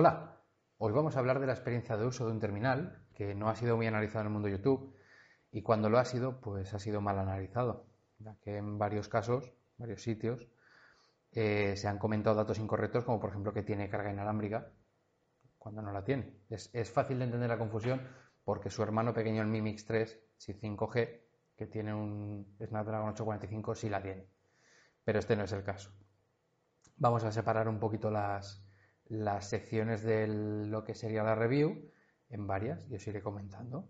Hola, hoy vamos a hablar de la experiencia de uso de un terminal que no ha sido muy analizado en el mundo YouTube y cuando lo ha sido, pues ha sido mal analizado, ya que en varios casos, varios sitios, eh, se han comentado datos incorrectos, como por ejemplo que tiene carga inalámbrica cuando no la tiene. Es, fácil de entender la confusión porque su hermano pequeño, el Mi Mix 3, si 5G, que tiene un Snapdragon 845, sí la tiene. Pero este no es el caso. Vamos a separar un poquito las, las secciones de lo que sería la review en varias y os iré comentando.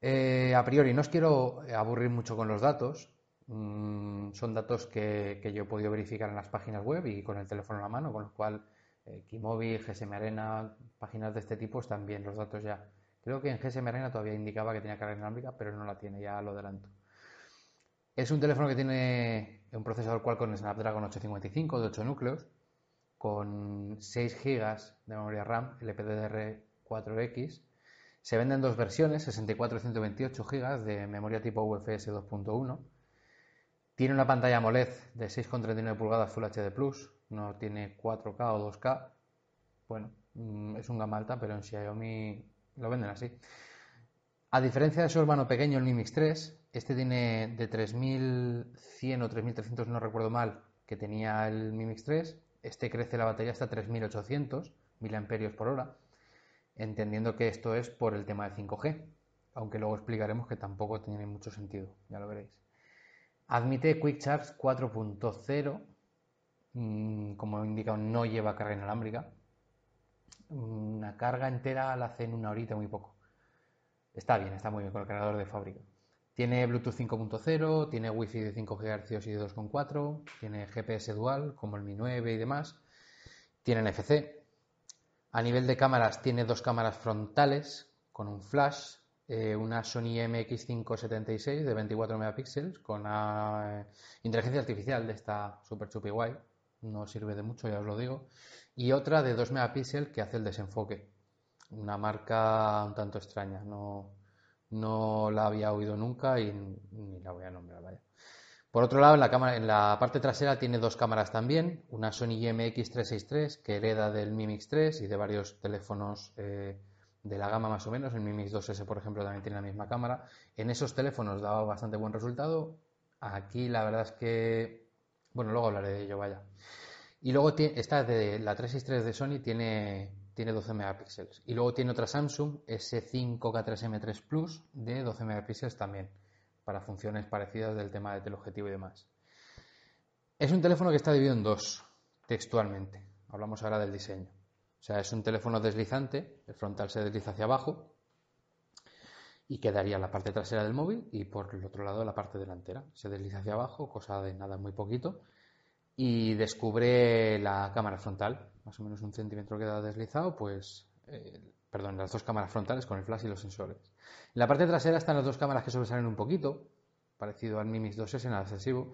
Eh, a priori, no os quiero aburrir mucho con los datos. Mm, son datos que, yo he podido verificar en las páginas web y con el teléfono en la mano, con lo cual eh, Kimobi, GSM Arena, páginas de este tipo están bien los datos ya. Creo que en GSM Arena todavía indicaba que tenía carga inalámbrica, pero no la tiene, ya lo adelanto. Es un teléfono que tiene un procesador Qualcomm Snapdragon 855 de 8 núcleos, con 6 GB de memoria RAM LPDDR4X. Se venden dos versiones, 64 y 128 GB de memoria tipo UFS 2.1. Tiene una pantalla AMOLED de 6,39 pulgadas Full HD Plus, no tiene 4K o 2K. Bueno, mm, es un gama alta, pero en Xiaomi lo venden así. A diferencia de su hermano pequeño, el Mi Mix 3, este tiene de 3100 o 3300, no recuerdo mal, que tenía el Mi Mix 3, este crece la batería hasta 3800 mAh por hora, entendiendo que esto es por el tema de 5G, aunque luego explicaremos que tampoco tiene mucho sentido, ya lo veréis. Admite Quick Charge 4.0, mm, como he indicado, no lleva carga inalámbrica. Una carga entera la hace en una horita, muy poco. Está bien, está muy bien con el cargador de fábrica. Tiene Bluetooth 5.0, tiene Wi-Fi de 5 GHz y de 2.4, tiene GPS dual como el Mi 9 y demás, tiene NFC. A nivel de cámaras tiene dos cámaras frontales con un flash, eh, una Sony MX576 de 24 megapíxeles con eh, inteligencia artificial de esta super chupi guay, no sirve de mucho, ya os lo digo, y otra de 2 megapíxeles que hace el desenfoque, una marca un tanto extraña, no, no la había oído nunca y ni la voy a nombrar, vaya. Por otro lado, en la, cámara, en la parte trasera tiene dos cámaras también, una Sony IMX363 que hereda del Mi Mix 3 y de varios teléfonos eh, de la gama más o menos, el Mi Mix 2S por ejemplo también tiene la misma cámara. En esos teléfonos daba bastante buen resultado, aquí la verdad es que, bueno, luego hablaré de ello, vaya. Y luego esta de la 363 de Sony tiene tiene 12 megapíxeles. Y luego tiene otra Samsung S5K3M3 Plus de 12 megapíxeles también, para funciones parecidas del tema de teleobjetivo y demás. Es un teléfono que está dividido en dos, textualmente. Hablamos ahora del diseño. O sea, es un teléfono deslizante, el frontal se desliza hacia abajo y quedaría la parte trasera del móvil y por el otro lado la parte delantera. Se desliza hacia abajo, cosa de nada muy poquito, y descubre la cámara frontal, más o menos un centímetro queda deslizado, pues, eh, perdón, las dos cámaras frontales con el flash y los sensores. En la parte trasera están las dos cámaras que sobresalen un poquito, parecido al Mi Mix 2S en el excesivo,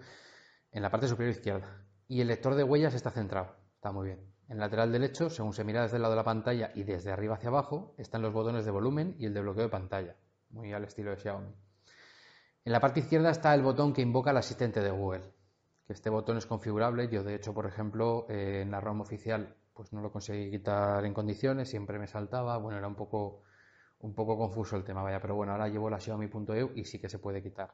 en la parte superior izquierda. Y el lector de huellas está centrado, está muy bien. En el lateral derecho, según se mira desde el lado de la pantalla y desde arriba hacia abajo, están los botones de volumen y el de bloqueo de pantalla, muy al estilo de Xiaomi. En la parte izquierda está el botón que invoca al asistente de Google, que este botón es configurable. Yo, de hecho, por ejemplo, eh, en la ROM oficial pues no lo conseguí quitar en condiciones, siempre me saltaba, bueno, era un poco, un poco confuso el tema, vaya, pero bueno, ahora llevo la Xiaomi.eu y sí que se puede quitar.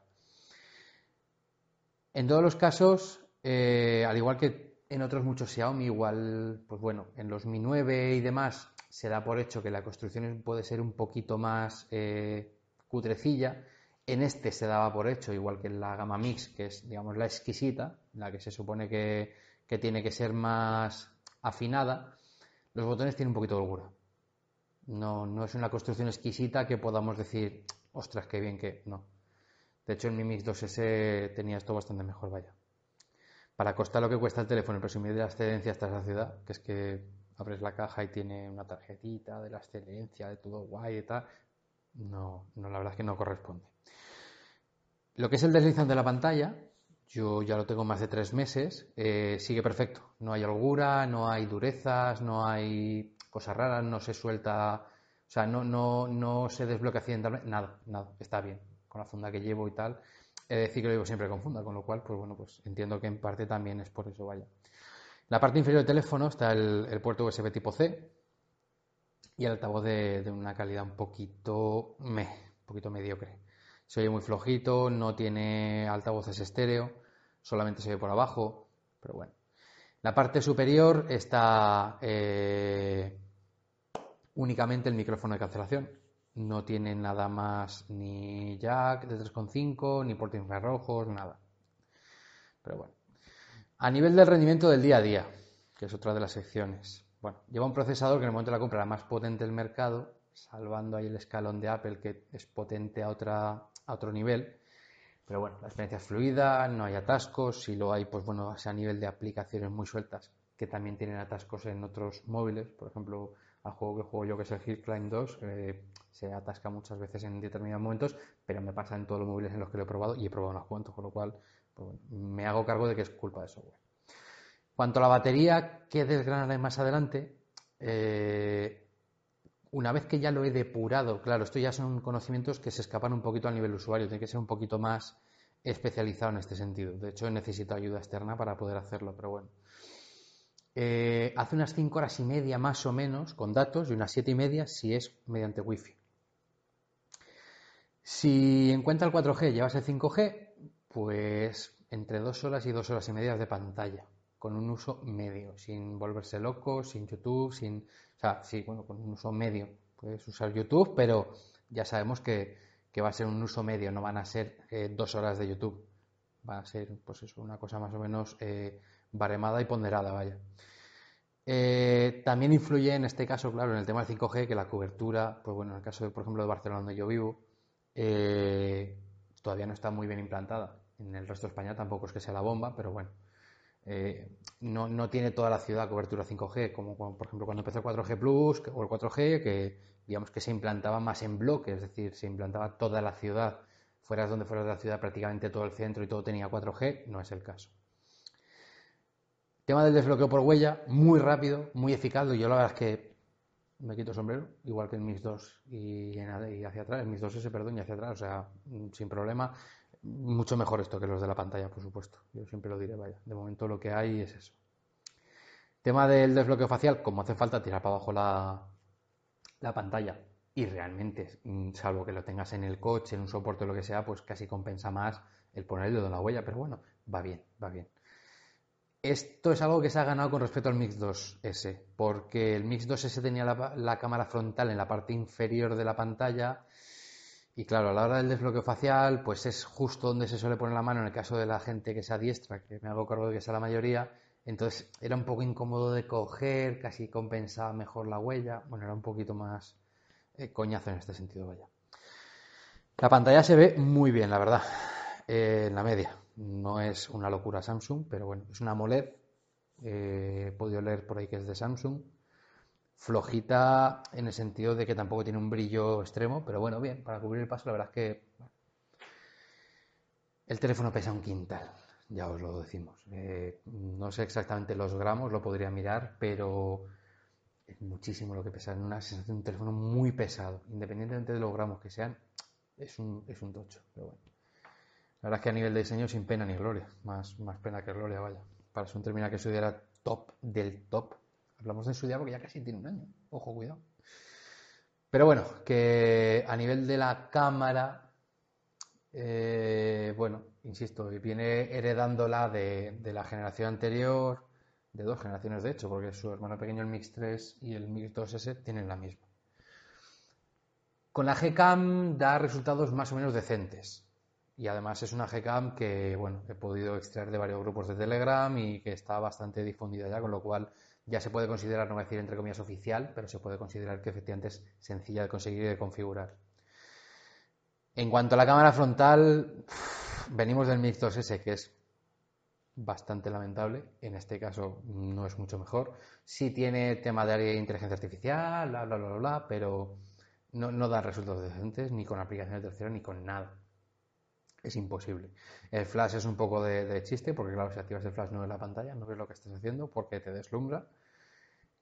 En todos los casos, eh, al igual que en otros muchos Xiaomi, igual, pues bueno, en los Mi 9 y demás se da por hecho que la construcción puede ser un poquito más eh, cutrecilla. En este se daba por hecho, igual que en la gama Mix, que es, digamos, la exquisita, la que se supone que, tiene que ser más afinada, los botones tienen un poquito de holgura. No, no es una construcción exquisita que podamos decir, ostras, qué bien que. No. De hecho, en mi Mix 2S tenía esto bastante mejor, vaya. Para costar lo que cuesta el teléfono y presumir de la excelencia hasta esa ciudad, que es que abres la caja y tiene una tarjetita de la excelencia, de todo guay y tal, no, no, la verdad es que no corresponde. Lo que es el deslizante de la pantalla, yo ya lo tengo más de tres meses, eh, sigue perfecto. No hay holgura, no hay durezas, no hay cosas raras, no se suelta, o sea, no, no, no se desbloquea accidentalmente, nada, nada, está bien. Con la funda que llevo y tal, he de decir que lo llevo siempre con funda, con lo cual, pues bueno, pues entiendo que en parte también es por eso, vaya. La parte inferior del teléfono está el, puerto USB tipo C y el altavoz de, una calidad un poquito, me, un poquito mediocre. Se oye muy flojito, no tiene altavoces estéreo, solamente se ve por abajo, pero bueno. La parte superior está eh, únicamente el micrófono de cancelación. No tiene nada más ni jack de 3.5, ni puertos infrarrojos, nada. Pero bueno. A nivel del rendimiento del día a día, que es otra de las secciones. Bueno, lleva un procesador que en el momento de la compra era más potente del mercado, salvando ahí el escalón de Apple que es potente a, otra, a otro nivel. Pero bueno, la experiencia es fluida, no hay atascos, si lo hay, pues bueno, a nivel de aplicaciones muy sueltas que también tienen atascos en otros móviles, por ejemplo, al juego que juego yo que es el Hill Climb 2, que se atasca muchas veces en determinados momentos, pero me pasa en todos los móviles en los que lo he probado y he probado unos cuantos, con lo cual me hago cargo de que es culpa de software. Cuanto a la batería, que desgranaré más adelante, eh, una vez que ya lo he depurado, claro, esto ya son conocimientos que se escapan un poquito al nivel usuario, tiene que ser un poquito más especializado en este sentido. De hecho, necesito ayuda externa para poder hacerlo, pero bueno. Eh, hace unas 5 horas y media más o menos con datos y unas 7 y media si es mediante wifi. Si encuentra el 4G llevas el 5G, pues entre dos horas y dos horas y media de pantalla, con un uso medio, sin volverse loco, sin YouTube, sin. O sea, sí, bueno, con un uso medio. Puedes usar YouTube, pero ya sabemos que, va a ser un uso medio, no van a ser eh, dos horas de YouTube. Va a ser, pues eso, una cosa más o menos eh, baremada y ponderada, vaya. Eh, también influye en este caso, claro, en el tema del 5G, que la cobertura, pues bueno, en el caso, de, por ejemplo, de Barcelona, donde yo vivo, todavía no está muy bien implantada. En el resto de España tampoco es que sea la bomba, pero bueno. Eh, no, tiene toda la ciudad cobertura 5G, como, por ejemplo cuando empezó el 4G Plus o el 4G, que digamos que se implantaba más en bloque, es decir, se implantaba toda la ciudad, fueras donde fueras de la ciudad, prácticamente todo el centro y todo tenía 4G, no es el caso. Tema del desbloqueo por huella, muy rápido, muy eficaz, yo la verdad es que me quito sombrero, igual que en mis 2 y, y hacia atrás, en mis 2S, perdón, y hacia atrás, o sea, sin problema. Mucho mejor esto que los de la pantalla, por supuesto. Yo siempre lo diré, vaya. De momento lo que hay es eso. Tema del desbloqueo facial, como hace falta tirar para abajo la, la pantalla y realmente, mm, salvo que lo tengas en el coche, en un soporte o lo que sea, pues casi compensa más el poner el dedo en la huella, pero bueno, va bien, va bien. Esto es algo que se ha ganado con respecto al Mix 2S, porque el Mix 2S tenía la, la cámara frontal en la parte inferior de la pantalla y claro, a la hora del desbloqueo facial, pues es justo donde se suele poner la mano en el caso de la gente que sea diestra, que me hago cargo de que sea la mayoría. Entonces era un poco incómodo de coger, casi compensaba mejor la huella. Bueno, era un poquito más eh, coñazo en este sentido, vaya. La pantalla se ve muy bien, la verdad, eh, en la media. No es una locura Samsung, pero bueno, es una AMOLED. Eh, he podido leer por ahí que es de Samsung flojita en el sentido de que tampoco tiene un brillo extremo, pero bueno, bien, para cubrir el paso la verdad es que el teléfono pesa un quintal, ya os lo decimos. Eh, no sé exactamente los gramos, lo podría mirar, pero es muchísimo lo que pesa. Es una sensación de un teléfono muy pesado, independientemente de los gramos que sean, es un, es un tocho, pero bueno. La verdad es que a nivel de diseño sin pena ni gloria, más, más pena que gloria, vaya. Para ser un terminal que subiera top del top, Hablamos de su día porque ya casi tiene un año. Ojo, cuidado. Pero bueno, que a nivel de la cámara, eh, bueno, insisto, viene heredándola de, de la generación anterior, de dos generaciones de hecho, porque su hermano pequeño, el Mix 3 y el Mix 2S, tienen la misma. Con la Gcam da resultados más o menos decentes. Y además es una Gcam que, bueno, he podido extraer de varios grupos de Telegram y que está bastante difundida ya, con lo cual ya se puede considerar, no voy a decir entre comillas oficial, pero se puede considerar que efectivamente es sencilla de conseguir y de configurar. En cuanto a la cámara frontal, venimos del Mix 2S, que es bastante lamentable. En este caso no es mucho mejor. Sí tiene tema de inteligencia artificial, bla, bla, bla, bla, pero no, da resultados decentes ni con aplicaciones de tercero ni con nada. Es imposible. El flash es un poco de, chiste, porque claro, si activas el flash no ves la pantalla, no ves lo que estás haciendo, porque te deslumbra.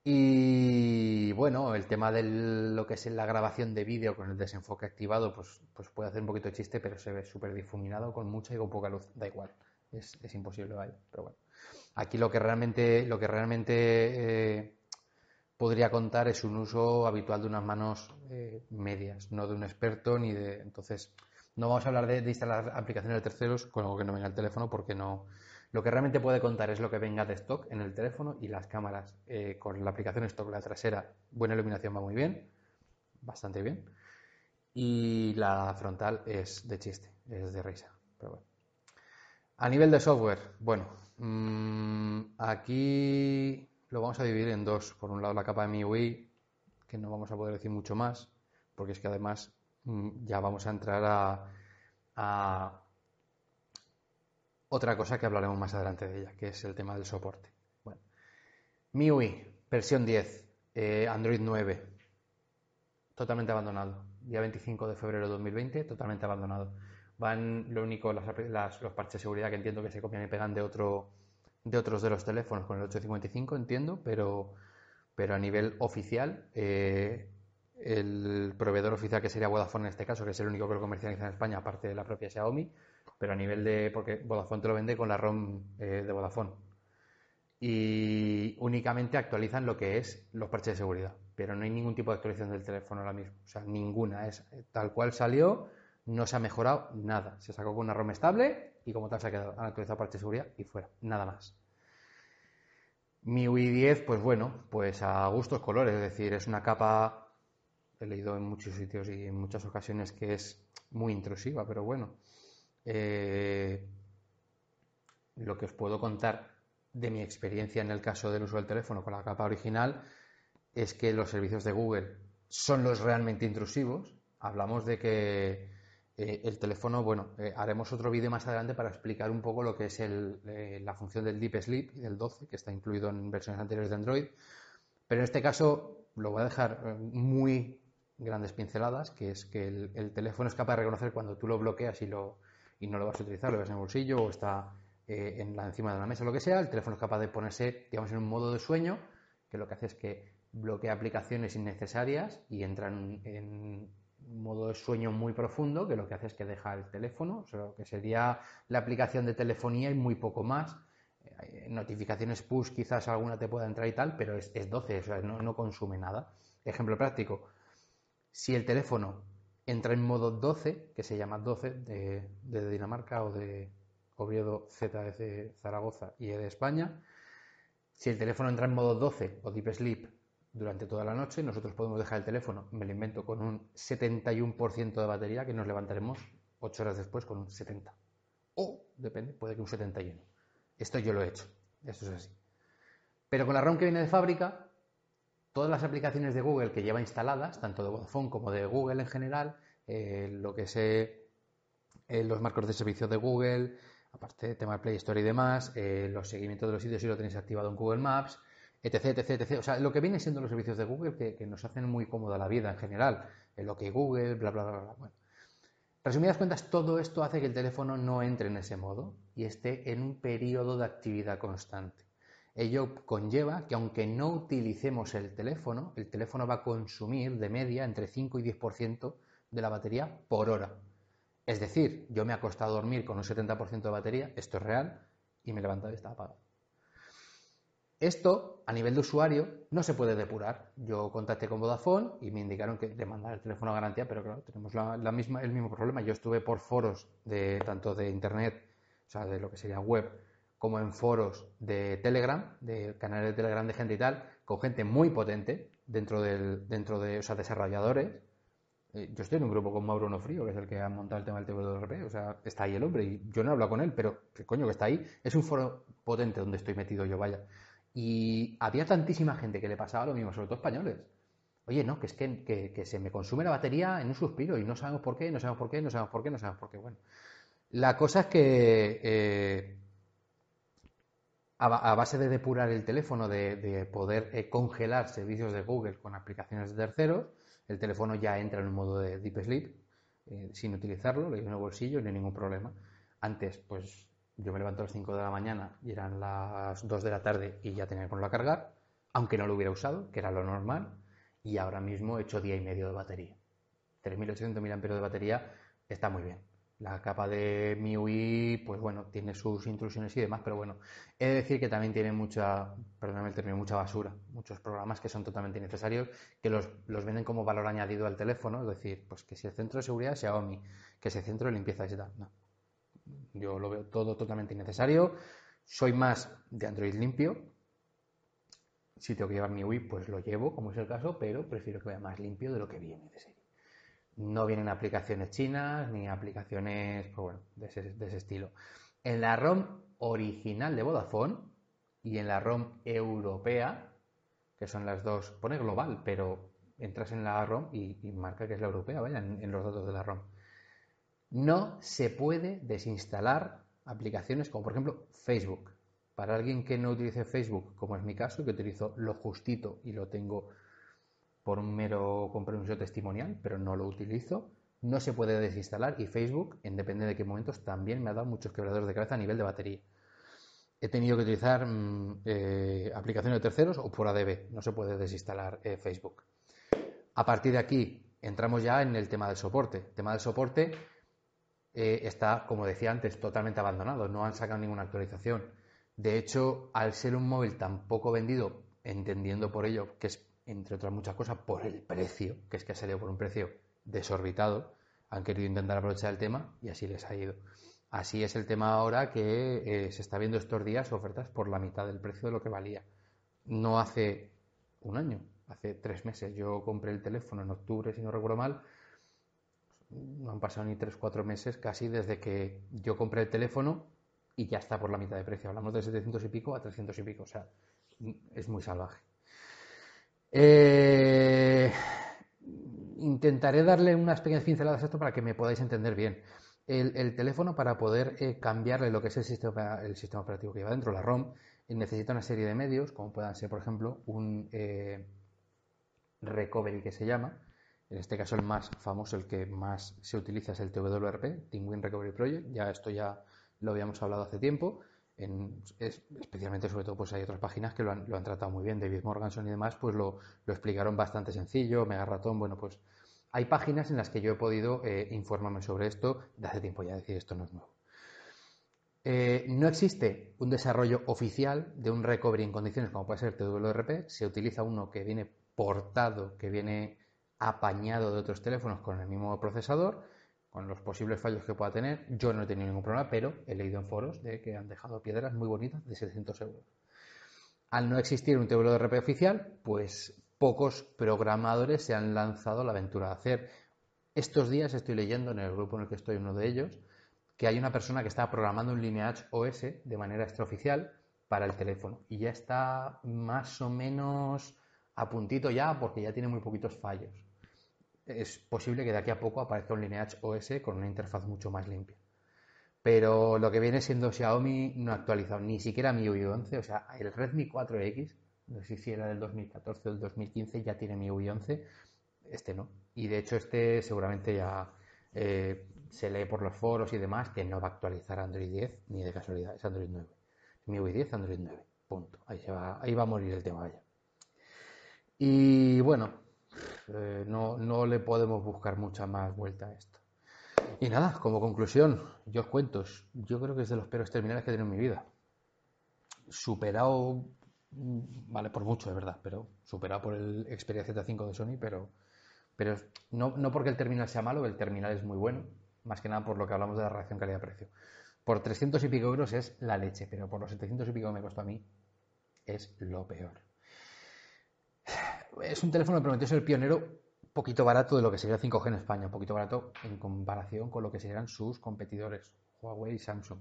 Y bueno, el tema de lo que es la grabación de vídeo con el desenfoque activado, pues, pues puede hacer un poquito de chiste, pero se ve súper difuminado con mucha y con poca luz, da igual es, imposible, vaya. Pero bueno, aquí lo que realmente, lo que realmente eh, podría contar es un uso habitual de unas manos eh, medias, no de un experto ni de. Entonces, no vamos a hablar de, instalar aplicaciones de terceros con algo que no venga el teléfono porque no. Lo que realmente puede contar es lo que venga de stock en el teléfono y las cámaras eh, con la aplicación stock, la trasera, buena iluminación va muy bien, bastante bien. Y la frontal es de chiste, es de risa. Pero bueno. A nivel de software, bueno, mm, aquí lo vamos a dividir en dos. Por un lado la capa de MIUI, que no vamos a poder decir mucho más, porque es que además ya vamos a entrar a, otra cosa que hablaremos más adelante de ella, que es el tema del soporte. Bueno, MIUI, versión 10, eh, Android 9, totalmente abandonado. Día 25 de febrero de 2020, totalmente abandonado van lo único los parches de seguridad que entiendo que se copian y pegan de otro de otros de los teléfonos con el 855 entiendo pero pero a nivel oficial eh, el proveedor oficial que sería Vodafone en este caso que es el único que lo comercializa en España aparte de la propia Xiaomi pero a nivel de porque Vodafone te lo vende con la ROM eh, de Vodafone y únicamente actualizan lo que es los parches de seguridad pero no hay ningún tipo de actualización del teléfono ahora mismo o sea ninguna es tal cual salió no se ha mejorado nada. Se sacó con una ROM estable y como tal se ha quedado. Han actualizado parte de seguridad y fuera. Nada más. Mi UI 10, pues bueno, pues a gustos colores. Es decir, es una capa, he leído en muchos sitios y en muchas ocasiones que es muy intrusiva, pero bueno. Eh, lo que os puedo contar de mi experiencia en el caso del uso del teléfono con la capa original es que los servicios de Google son los realmente intrusivos. Hablamos de que eh, el teléfono, bueno, eh, haremos otro vídeo más adelante para explicar un poco lo que es la función del Deep Sleep y del 12, que está incluido en versiones anteriores de Android. Pero en este caso lo voy a dejar muy grandes pinceladas, que es que el, teléfono es capaz de reconocer cuando tú lo bloqueas y, lo, y no lo vas a utilizar, lo ves en el bolsillo o está en la, encima de la mesa, lo que sea. El teléfono es capaz de ponerse, digamos, en un modo de sueño, que lo que hace es que bloquea aplicaciones innecesarias y entran en modo de sueño muy profundo, que lo que hace es que deja el teléfono, o que sería la aplicación de telefonía y muy poco más. Eh, notificaciones push, quizás alguna te pueda entrar y tal, pero es, 12, o sea, no, consume nada. Ejemplo práctico, si el teléfono entra en modo 12, que se llama 12 de, Dinamarca o de Oviedo Z de Zaragoza y de España, si el teléfono entra en modo 12 o Deep Sleep durante toda la noche. Nosotros podemos dejar el teléfono, me lo invento, con un 71% de batería que nos levantaremos 8 horas después con un 70. O, depende, puede que un 71. Esto yo lo he hecho, esto es así. Pero con la ROM que viene de fábrica, todas las aplicaciones de Google que lleva instaladas, tanto de Vodafone como de Google en general, eh, lo que sé, eh, los marcos de servicio de Google, aparte del tema de Play Store y demás, eh, los seguimientos de los sitios si lo tenéis activado en Google Maps, etc, etc, etc. O sea, lo que viene siendo los servicios de Google que, nos hacen muy cómoda la vida en general, en lo que Google, bla, bla, bla, bla. Bueno. Resumidas cuentas, todo esto hace que el teléfono no entre en ese modo y esté en un periodo de actividad constante. Ello conlleva que aunque no utilicemos el teléfono, el teléfono va a consumir de media entre 5 y 10% de la batería por hora. Es decir, yo me he acostado a dormir con un 70% de batería, esto es real, y me he levantado y está apagado. Esto, a nivel de usuario, no se puede depurar. Yo contacté con Vodafone y me indicaron que de mandar el teléfono a garantía, pero claro, tenemos el mismo problema. Yo estuve por foros de tanto de internet, o sea, de lo que sería web, como en foros de Telegram, de canales de Telegram de gente y tal, con gente muy potente dentro del, dentro de, o sea, desarrolladores, Eh, yo estoy en un grupo con Mauro Nofrío, que es el que ha montado el tema del TWRP, o sea, está ahí el hombre y yo no hablo con él, pero ¿qué coño que está ahí? Es un foro potente donde estoy metido yo, vaya. Y había tantísima gente que le pasaba lo mismo, sobre todo españoles. Oye, no, que es que, se me consume la batería en un suspiro y no sabemos por qué, no sabemos por qué, no sabemos por qué, no sabemos por qué. Bueno, la cosa es que eh, a, base de depurar el teléfono, de, poder eh, congelar servicios de Google con aplicaciones de terceros, el teléfono ya entra en un modo de deep sleep eh, sin utilizarlo, lo llevo en el bolsillo, no hay ningún problema. Antes, pues yo me levanto a las 5 de la mañana y eran las 2 de la tarde y ya tenía que ponerlo a cargar, aunque no lo hubiera usado, que era lo normal, y ahora mismo he hecho día y medio de batería. 3.800 mAh de batería está muy bien. La capa de MIUI, pues bueno, tiene sus intrusiones y demás, pero bueno, he de decir que también tiene mucha, perdóname el término, mucha basura, muchos programas que son totalmente innecesarios, que los, venden como valor añadido al teléfono, es decir, pues que si el centro de seguridad es Xiaomi, que el centro de limpieza es tal, no. Yo lo veo todo totalmente innecesario, soy más de Android limpio, si tengo que llevar MIUI, pues lo llevo, como es el caso, pero prefiero que vaya más limpio de lo que viene de serie. No vienen aplicaciones chinas ni aplicaciones pues bueno, de, ese, estilo. En la ROM original de Vodafone y en la ROM europea, que son las dos, pone global, pero entras en la ROM y, marca que es la europea, vaya, en, los datos de la ROM. No se puede desinstalar aplicaciones como por ejemplo Facebook. Para alguien que no utilice Facebook, como es mi caso, que utilizo lo justito y lo tengo por un mero compromiso testimonial, pero no lo utilizo. No se puede desinstalar y Facebook, en de qué momentos, también me ha dado muchos quebradores de cabeza a nivel de batería. He tenido que utilizar mm, eh, aplicaciones de terceros o por ADB. No se puede desinstalar eh, Facebook. A partir de aquí entramos ya en el tema del soporte. El tema del soporte eh, está, como decía antes, totalmente abandonado. No han sacado ninguna actualización. De hecho, al ser un móvil tan poco vendido, entendiendo por ello que es entre otras muchas cosas, por el precio, que es que ha salido por un precio desorbitado. Han querido intentar aprovechar el tema y así les ha ido. Así es el tema ahora que eh, se está viendo estos días ofertas por la mitad del precio de lo que valía. No hace un año, hace tres meses. Yo compré el teléfono en octubre, si no recuerdo mal. No han pasado ni tres, cuatro meses casi desde que yo compré el teléfono y ya está por la mitad de precio. Hablamos de 700 y pico a 300 y pico. O sea, es muy salvaje. Eh, intentaré darle unas pequeñas pinceladas a esto para que me podáis entender bien. El, teléfono, para poder eh, cambiarle lo que es el sistema, el sistema operativo que lleva dentro, la ROM, necesita una serie de medios, como puedan ser, por ejemplo, un eh, recovery que se llama. En este caso, el más famoso, el que más se utiliza es el TWRP, Win Recovery Project. Ya esto ya lo habíamos hablado hace tiempo especialmente sobre todo pues hay otras páginas que lo han, tratado muy bien, David Morganson y demás pues lo, explicaron bastante sencillo, Mega Ratón, bueno pues hay páginas en las que yo he podido eh, informarme sobre esto de hace tiempo ya, decir esto no es nuevo. Eh, no existe un desarrollo oficial de un recovery en condiciones como puede ser TWRP, se utiliza uno que viene portado, que viene apañado de otros teléfonos con el mismo procesador, con los posibles fallos que pueda tener. Yo no he tenido ningún problema, pero he leído en foros de que han dejado piedras muy bonitas de 700 euros. Al no existir un TWRP oficial, pues pocos programadores se han lanzado a la aventura de hacer. Estos días estoy leyendo en el grupo en el que estoy, uno de ellos, que hay una persona que está programando un Lineage OS de manera extraoficial para el teléfono y ya está más o menos a puntito ya porque ya tiene muy poquitos fallos es posible que de aquí a poco aparezca un Lineage OS con una interfaz mucho más limpia. Pero lo que viene siendo Xiaomi no ha actualizado ni siquiera MIUI 11, o sea, el Redmi 4X, no sé si era del 2014 o del 2015, ya tiene MIUI 11, este no. Y de hecho este seguramente ya eh, se lee por los foros y demás que no va a actualizar Android 10 ni de casualidad, es Android 9. MIUI 10, Android 9, punto. Ahí, va, ahí va a morir el tema ya. Y bueno, eh, no, no le podemos buscar mucha más vuelta a esto. Y nada, como conclusión, yo os cuento, yo creo que es de los peores terminales que he tenido en mi vida. Superado, mm, vale, por mucho, es verdad, pero superado por el Xperia Z5 de Sony, pero, pero no, no porque el terminal sea malo, el terminal es muy bueno, más que nada por lo que hablamos de la relación calidad-precio. Por 300 y pico euros es la leche, pero por los 700 y pico que me costó a mí es lo peor es un teléfono que prometió ser pionero poquito barato de lo que sería 5G en España, poquito barato en comparación con lo que serían sus competidores, Huawei y Samsung.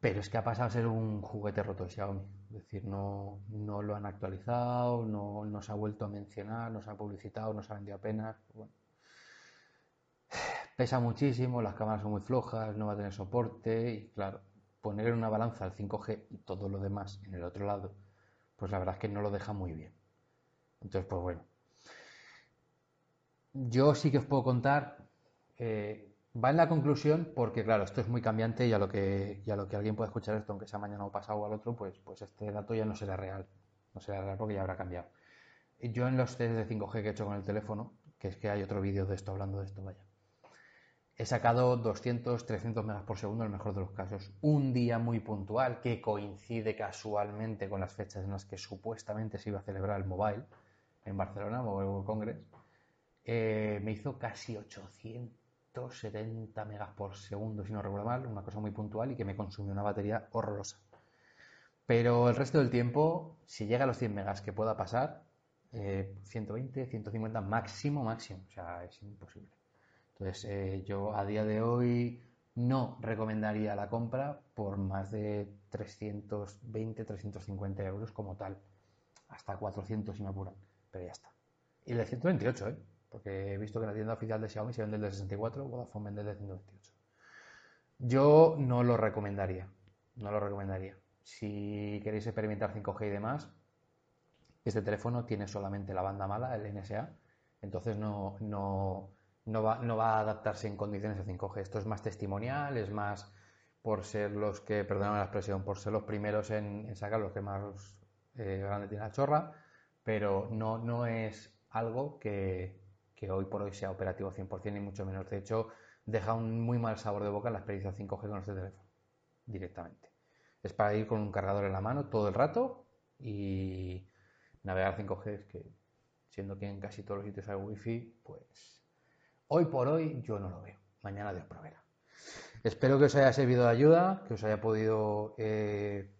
Pero es que ha pasado a ser un juguete roto de Xiaomi. Es decir, no, no lo han actualizado, no, no, se ha vuelto a mencionar, no se ha publicitado, no se ha vendido apenas. Pesa muchísimo, las cámaras son muy flojas, no va a tener soporte y claro, poner en una balanza el 5G y todo lo demás en el otro lado, pues la verdad es que no lo deja muy bien. Entonces, pues bueno. Yo sí que os puedo contar va en la conclusión porque, claro, esto es muy cambiante y a lo que, lo que alguien pueda escuchar esto, aunque sea mañana o pasado o al otro, pues, pues este dato ya no será real. No será real porque ya habrá cambiado. Yo en los test de 5G que he hecho con el teléfono, que es que hay otro vídeo de esto hablando de esto, vaya, he sacado 200, 300 megas por segundo en el mejor de los casos. Un día muy puntual que coincide casualmente con las fechas en las que supuestamente se iba a celebrar el Mobile en Barcelona, Mobile World Congress, eh, me hizo casi 800 70 megas por segundo, si no recuerdo mal, una cosa muy puntual y que me consumió una batería horrorosa. Pero el resto del tiempo, si llega a los 100 megas que pueda pasar, 120, eh, 150 máximo, máximo. O sea, es imposible. Entonces, eh, yo a día de hoy no recomendaría la compra por más de 320, 350 euros como tal. Hasta 400 si me apuran. Pero ya está. Y el de 128, ¿eh? porque he visto que la tienda oficial de Xiaomi se vende el de 64, Vodafone vende el de 128. Yo no lo recomendaría, no lo recomendaría. Si queréis experimentar 5G y demás, este teléfono tiene solamente la banda mala, el NSA, entonces no, no, no, va, no va a adaptarse en condiciones de 5G. Esto es más testimonial, es más por ser los que, perdóname la expresión, por ser los primeros en, sacar los que más eh, grande tiene la chorra, pero no, no es algo que, que hoy por hoy sea operativo 100% ni mucho menos. De hecho, deja un muy mal sabor de boca la experiencia 5G con este teléfono, directamente. Es para ir con un cargador en la mano todo el rato y navegar 5G es que, siendo que en casi todos los sitios hay wifi, pues hoy por hoy yo no lo veo. Mañana Dios proveerá. Espero que os haya servido de ayuda, que os haya podido eh,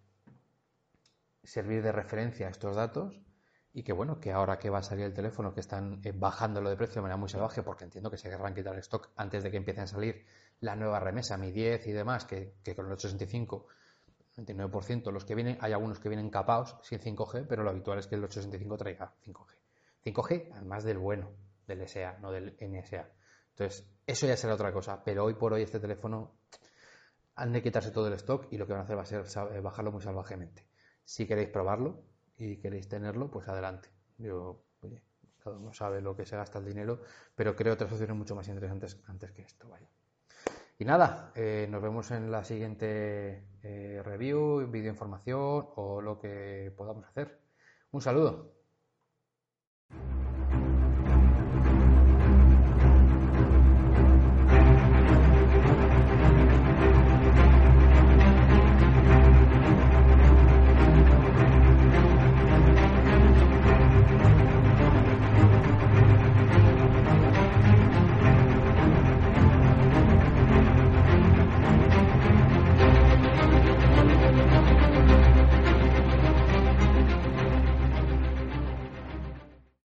servir de referencia a estos datos y que bueno, que ahora que va a salir el teléfono, que están eh, bajándolo de precio de manera muy salvaje, porque entiendo que se querrán quitar el stock antes de que empiecen a salir la nueva remesa, Mi 10 y demás, que, con el 865, 99%, los que vienen, hay algunos que vienen capados sin 5G, pero lo habitual es que el 865 traiga 5G. 5G, además del bueno, del SA, no del NSA. Entonces, eso ya será otra cosa, pero hoy por hoy este teléfono han de quitarse todo el stock y lo que van a hacer va a ser eh, bajarlo muy salvajemente. Si queréis probarlo, y queréis tenerlo, pues adelante. Yo, oye, cada uno sabe lo que se gasta el dinero, pero creo otras opciones mucho más interesantes antes que esto, vaya. Y nada, eh, nos vemos en la siguiente eh, review, video información o lo que podamos hacer. Un saludo.